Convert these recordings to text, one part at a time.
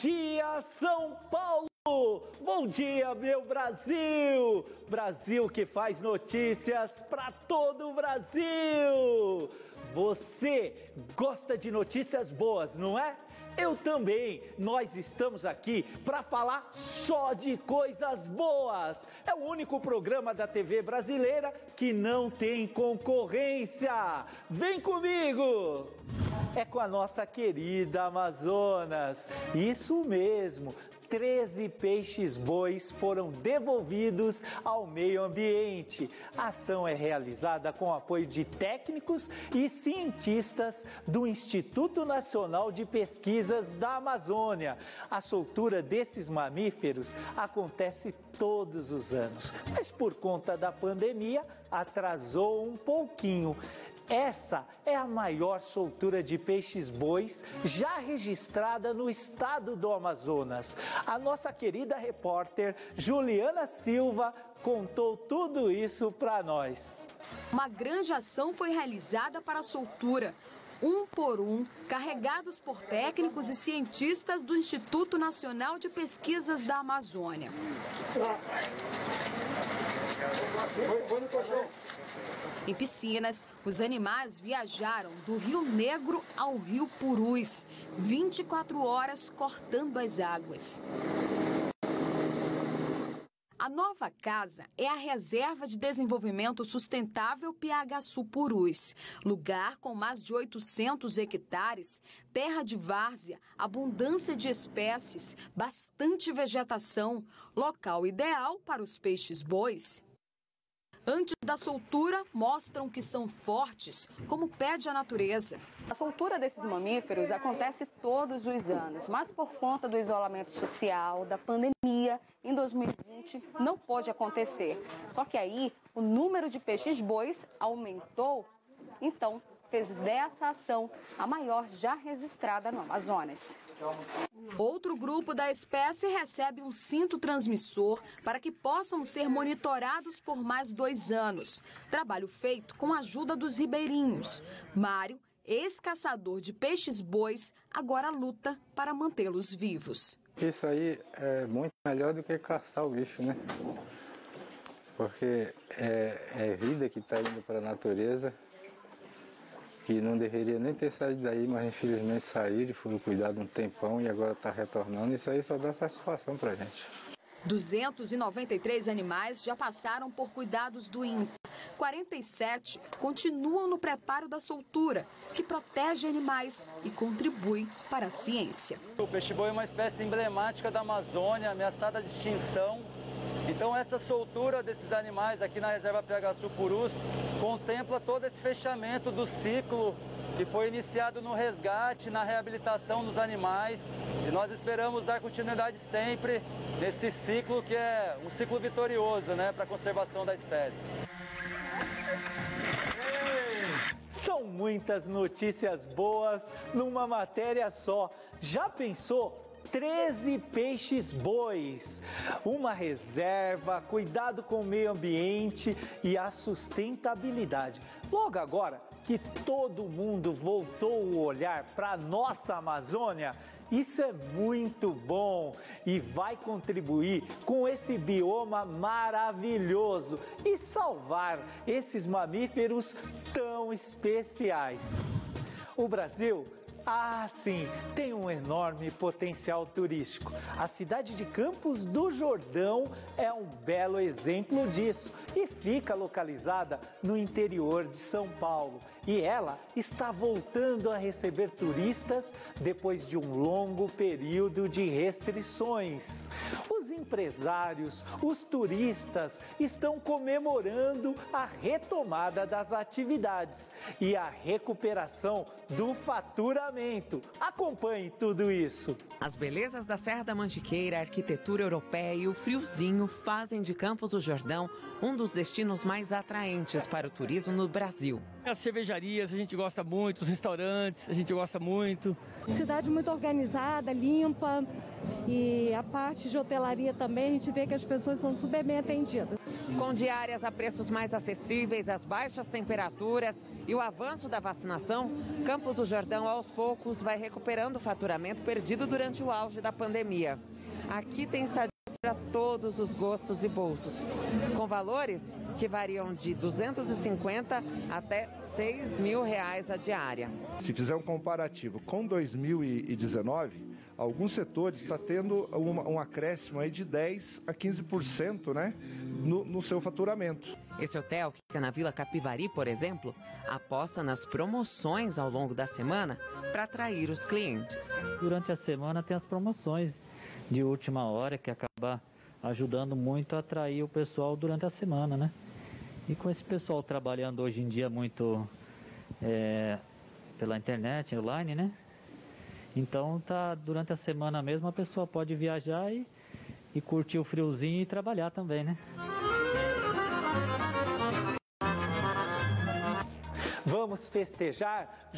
dia, São Paulo! Bom dia, meu Brasil! Brasil que faz notícias para todo o Brasil! Você gosta de notícias boas, não é? Eu também. Nós estamos aqui para falar só de coisas boas. É o único programa da TV brasileira que não tem concorrência. Vem comigo! É com a nossa querida Amazonas. Isso mesmo. 13 peixes bois foram devolvidos ao meio ambiente. A ação é realizada com apoio de técnicos e cientistas do Instituto Nacional de Pesquisas da Amazônia. A soltura desses mamíferos acontece todos os anos, mas por conta da pandemia atrasou um pouquinho. Essa é a maior soltura de peixes bois já registrada no estado do Amazonas. A nossa querida repórter Juliana Silva contou tudo isso para nós. Uma grande ação foi realizada para a soltura um por um, carregados por técnicos e cientistas do Instituto Nacional de Pesquisas da Amazônia. Em piscinas, os animais viajaram do Rio Negro ao Rio Purus, 24 horas cortando as águas. A nova casa é a Reserva de Desenvolvimento Sustentável Piagaçu Purus, lugar com mais de 800 hectares, terra de várzea, abundância de espécies, bastante vegetação, local ideal para os peixes bois antes da soltura mostram que são fortes, como pede a natureza. A soltura desses mamíferos acontece todos os anos, mas por conta do isolamento social, da pandemia, em 2020 não pôde acontecer. Só que aí o número de peixes bois aumentou, então fez dessa ação a maior já registrada no Amazonas. Outro grupo da espécie recebe um cinto transmissor para que possam ser monitorados por mais dois anos. Trabalho feito com a ajuda dos ribeirinhos. Mário, ex-caçador de peixes bois, agora luta para mantê-los vivos. Isso aí é muito melhor do que caçar o bicho, né? Porque é, é vida que está indo para a natureza que não deveria nem ter saído daí, mas infelizmente saíram e foram cuidados um tempão e agora está retornando. Isso aí só dá satisfação para a gente. 293 animais já passaram por cuidados do INPA. 47 continuam no preparo da soltura, que protege animais e contribui para a ciência. O peixe-boi é uma espécie emblemática da Amazônia, ameaçada de extinção então essa soltura desses animais aqui na reserva PH Purus contempla todo esse fechamento do ciclo que foi iniciado no resgate, na reabilitação dos animais e nós esperamos dar continuidade sempre nesse ciclo que é um ciclo vitorioso né, para a conservação da espécie. São muitas notícias boas numa matéria só. Já pensou 13 peixes bois, uma reserva, cuidado com o meio ambiente e a sustentabilidade. Logo agora que todo mundo voltou o olhar para a nossa Amazônia, isso é muito bom e vai contribuir com esse bioma maravilhoso e salvar esses mamíferos tão especiais. O Brasil ah, sim, tem um enorme potencial turístico. A cidade de Campos do Jordão é um belo exemplo disso e fica localizada no interior de São Paulo. E ela está voltando a receber turistas depois de um longo período de restrições. Os empresários, os turistas estão comemorando a retomada das atividades e a recuperação do faturamento. Acompanhe tudo isso. As belezas da Serra da Mantiqueira, a arquitetura europeia e o friozinho fazem de Campos do Jordão um dos destinos mais atraentes para o turismo no Brasil. As cervejarias a gente gosta muito, os restaurantes a gente gosta muito. Cidade muito organizada, limpa e a parte de hotelaria também, a gente vê que as pessoas são super bem atendidas. Com diárias a preços mais acessíveis, as baixas temperaturas e o avanço da vacinação, Campos do Jordão aos poucos vai recuperando o faturamento perdido durante o auge da pandemia. Aqui tem estadias para todos os gostos e bolsos, com valores que variam de 250 até 6 mil reais a diária. Se fizer um comparativo com 2019, alguns setores está tendo uma, um acréscimo aí de 10 a 15% né, no, no seu faturamento. Esse hotel, que fica na Vila Capivari, por exemplo, aposta nas promoções ao longo da semana para atrair os clientes. Durante a semana tem as promoções de última hora que acaba ajudando muito a atrair o pessoal durante a semana, né? E com esse pessoal trabalhando hoje em dia muito é, pela internet, online, né? Então tá durante a semana mesmo a pessoa pode viajar e, e curtir o friozinho e trabalhar também, né? Vamos festejar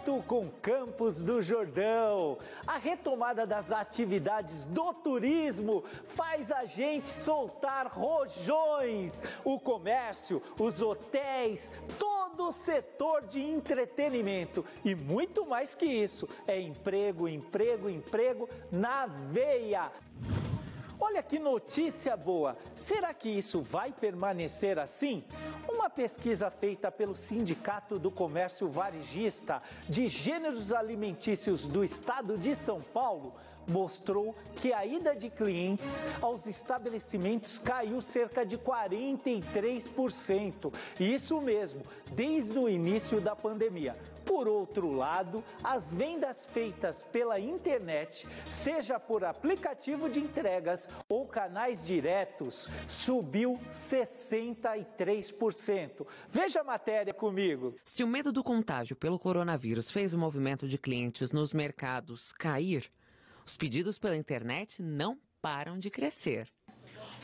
junto com Campos do Jordão. A retomada das atividades do turismo faz a gente soltar rojões. O comércio, os hotéis, todo o setor de entretenimento e muito mais que isso, é emprego, emprego, emprego na veia. Olha que notícia boa! Será que isso vai permanecer assim? Uma pesquisa feita pelo Sindicato do Comércio Varejista de Gêneros Alimentícios do Estado de São Paulo mostrou que a ida de clientes aos estabelecimentos caiu cerca de 43%. Isso mesmo, desde o início da pandemia. Por outro lado, as vendas feitas pela internet, seja por aplicativo de entregas ou canais diretos, subiu 63%. Veja a matéria comigo. Se o medo do contágio pelo coronavírus fez o movimento de clientes nos mercados cair, os pedidos pela internet não param de crescer.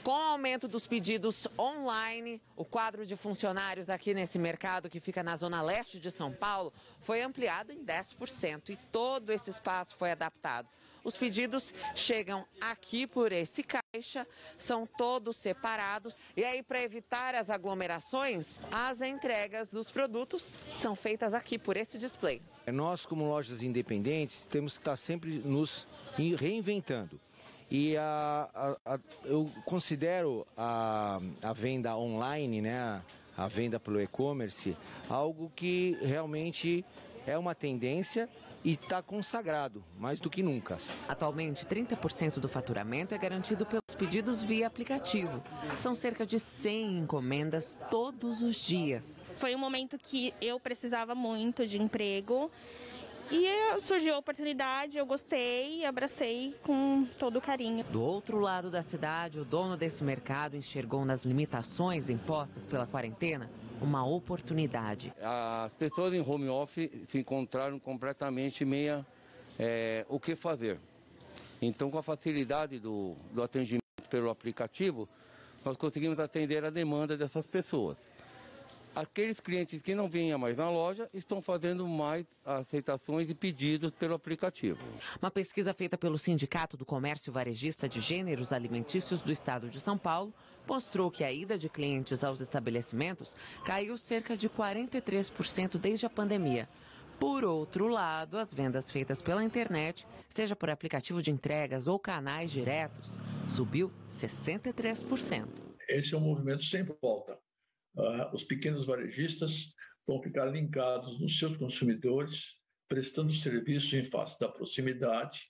Com o aumento dos pedidos online, o quadro de funcionários aqui nesse mercado, que fica na zona leste de São Paulo, foi ampliado em 10% e todo esse espaço foi adaptado. Os pedidos chegam aqui por esse caixa, são todos separados. E aí, para evitar as aglomerações, as entregas dos produtos são feitas aqui por esse display. Nós, como lojas independentes, temos que estar sempre nos reinventando. E a, a, a, eu considero a, a venda online, né, a venda pelo e-commerce, algo que realmente é uma tendência e está consagrado, mais do que nunca. Atualmente, 30% do faturamento é garantido pelos pedidos via aplicativo. São cerca de 100 encomendas todos os dias. Foi um momento que eu precisava muito de emprego. E surgiu a oportunidade, eu gostei e abracei com todo o carinho. Do outro lado da cidade, o dono desse mercado enxergou nas limitações impostas pela quarentena uma oportunidade. As pessoas em home office se encontraram completamente meia é, o que fazer. Então, com a facilidade do, do atendimento pelo aplicativo, nós conseguimos atender a demanda dessas pessoas. Aqueles clientes que não vinham mais na loja estão fazendo mais aceitações e pedidos pelo aplicativo. Uma pesquisa feita pelo Sindicato do Comércio Varejista de Gêneros Alimentícios do Estado de São Paulo mostrou que a ida de clientes aos estabelecimentos caiu cerca de 43% desde a pandemia. Por outro lado, as vendas feitas pela internet, seja por aplicativo de entregas ou canais diretos, subiu 63%. Esse é um movimento sem volta uh, os pequenos varejistas vão ficar linkados nos seus consumidores, prestando serviço em face da proximidade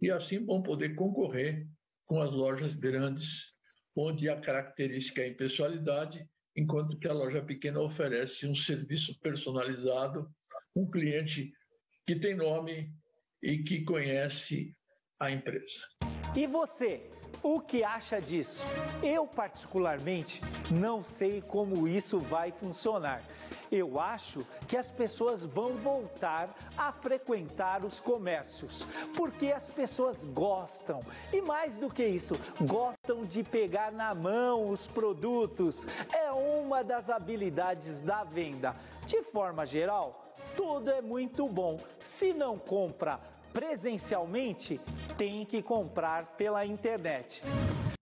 e assim vão poder concorrer com as lojas grandes, onde a característica é a impessoalidade, enquanto que a loja pequena oferece um serviço personalizado, um cliente que tem nome e que conhece a empresa. E você, o que acha disso? Eu, particularmente, não sei como isso vai funcionar. Eu acho que as pessoas vão voltar a frequentar os comércios, porque as pessoas gostam e, mais do que isso, gostam de pegar na mão os produtos. É uma das habilidades da venda. De forma geral, tudo é muito bom. Se não compra presencialmente, tem que comprar pela internet.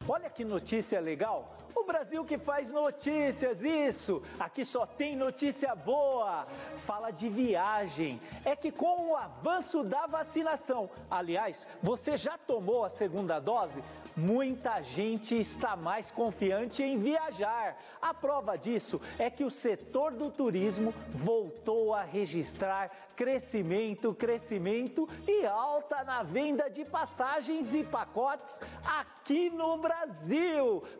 Olha que notícia legal! O Brasil que faz notícias, isso! Aqui só tem notícia boa! Fala de viagem. É que com o avanço da vacinação, aliás, você já tomou a segunda dose? Muita gente está mais confiante em viajar. A prova disso é que o setor do turismo voltou a registrar crescimento, crescimento e alta na venda de passagens e pacotes aqui no Brasil.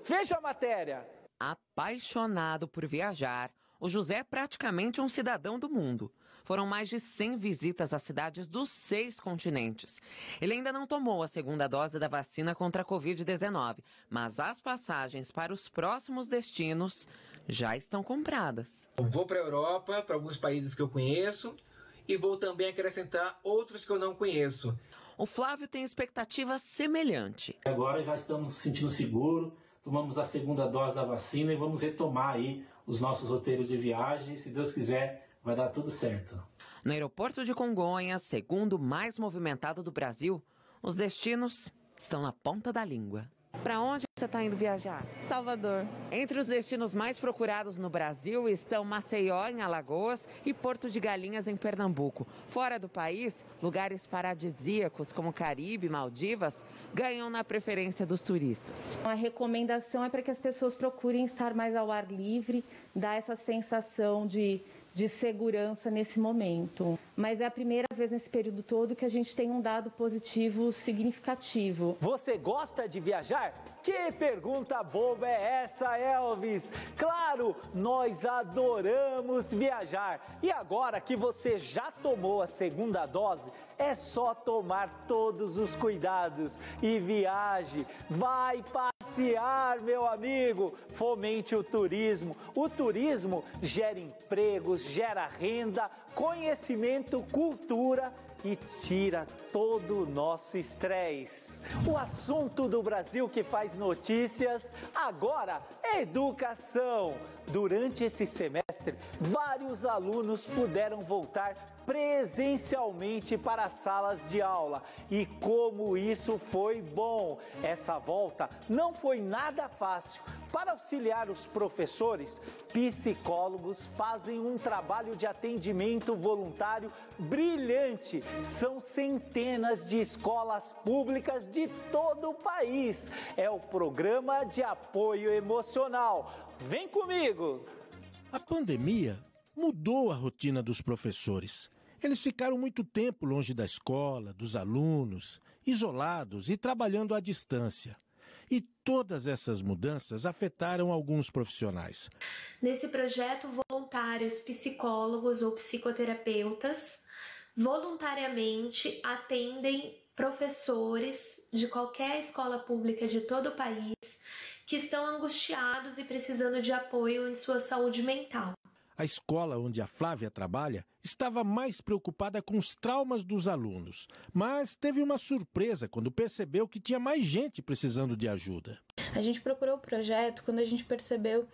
Veja a matéria. Apaixonado por viajar, o José é praticamente um cidadão do mundo. Foram mais de 100 visitas às cidades dos seis continentes. Ele ainda não tomou a segunda dose da vacina contra a Covid-19, mas as passagens para os próximos destinos já estão compradas. Eu vou para a Europa, para alguns países que eu conheço, e vou também acrescentar outros que eu não conheço. O Flávio tem expectativa semelhante. Agora já estamos nos sentindo seguros, tomamos a segunda dose da vacina e vamos retomar aí os nossos roteiros de viagem. Se Deus quiser, vai dar tudo certo. No aeroporto de Congonhas, segundo mais movimentado do Brasil, os destinos estão na ponta da língua. Para onde você está indo viajar? Salvador. Entre os destinos mais procurados no Brasil estão Maceió, em Alagoas, e Porto de Galinhas, em Pernambuco. Fora do país, lugares paradisíacos como Caribe, Maldivas, ganham na preferência dos turistas. A recomendação é para que as pessoas procurem estar mais ao ar livre, dar essa sensação de de segurança nesse momento. Mas é a primeira vez nesse período todo que a gente tem um dado positivo significativo. Você gosta de viajar? Que pergunta boba é essa, Elvis? Claro, nós adoramos viajar. E agora que você já tomou a segunda dose, é só tomar todos os cuidados e viaje. Vai passear, meu amigo. Fomente o turismo. O turismo gera empregos, gera renda, conhecimento, cultura e tira todo o nosso estresse. O assunto do Brasil que faz notícias agora é educação. Durante esse semestre, vários alunos puderam voltar presencialmente para as salas de aula. E como isso foi bom! Essa volta não foi nada fácil. Para auxiliar os professores, psicólogos fazem um trabalho de atendimento voluntário brilhante. São centenas de escolas públicas de todo o país. É o programa de apoio emocional. Vem comigo! A pandemia mudou a rotina dos professores. Eles ficaram muito tempo longe da escola, dos alunos, isolados e trabalhando à distância. E todas essas mudanças afetaram alguns profissionais. Nesse projeto, voluntários psicólogos ou psicoterapeutas voluntariamente atendem professores de qualquer escola pública de todo o país que estão angustiados e precisando de apoio em sua saúde mental. A escola onde a Flávia trabalha estava mais preocupada com os traumas dos alunos, mas teve uma surpresa quando percebeu que tinha mais gente precisando de ajuda. A gente procurou o projeto quando a gente percebeu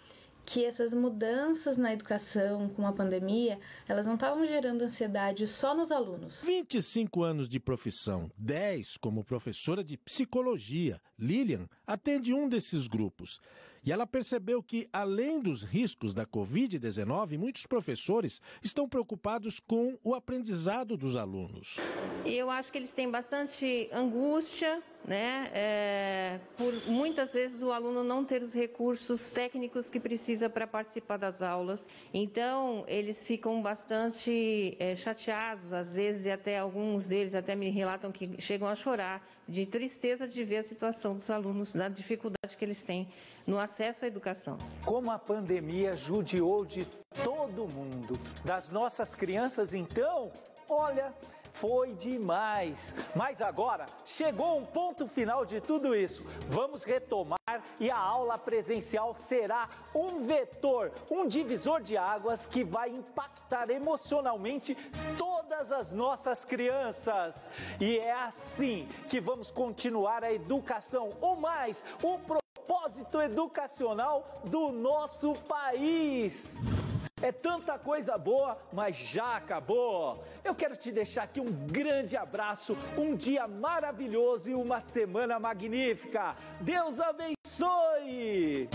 que essas mudanças na educação com a pandemia, elas não estavam gerando ansiedade só nos alunos. 25 anos de profissão, 10 como professora de psicologia. Lilian atende um desses grupos. E ela percebeu que, além dos riscos da Covid-19, muitos professores estão preocupados com o aprendizado dos alunos. Eu acho que eles têm bastante angústia, né? É, por muitas vezes o aluno não ter os recursos técnicos que precisa para participar das aulas. Então, eles ficam bastante é, chateados, às vezes, e até alguns deles até me relatam que chegam a chorar de tristeza de ver a situação dos alunos, da dificuldade que eles têm no acesso à educação. Como a pandemia judiou de todo mundo, das nossas crianças, então, olha, foi demais. Mas agora chegou um ponto final de tudo isso. Vamos retomar e a aula presencial será um vetor, um divisor de águas que vai impactar emocionalmente todas as nossas crianças. E é assim que vamos continuar a educação, ou mais, o propósito educacional do nosso país. É tanta coisa boa, mas já acabou. Eu quero te deixar aqui um grande abraço, um dia maravilhoso e uma semana magnífica. Deus abençoe!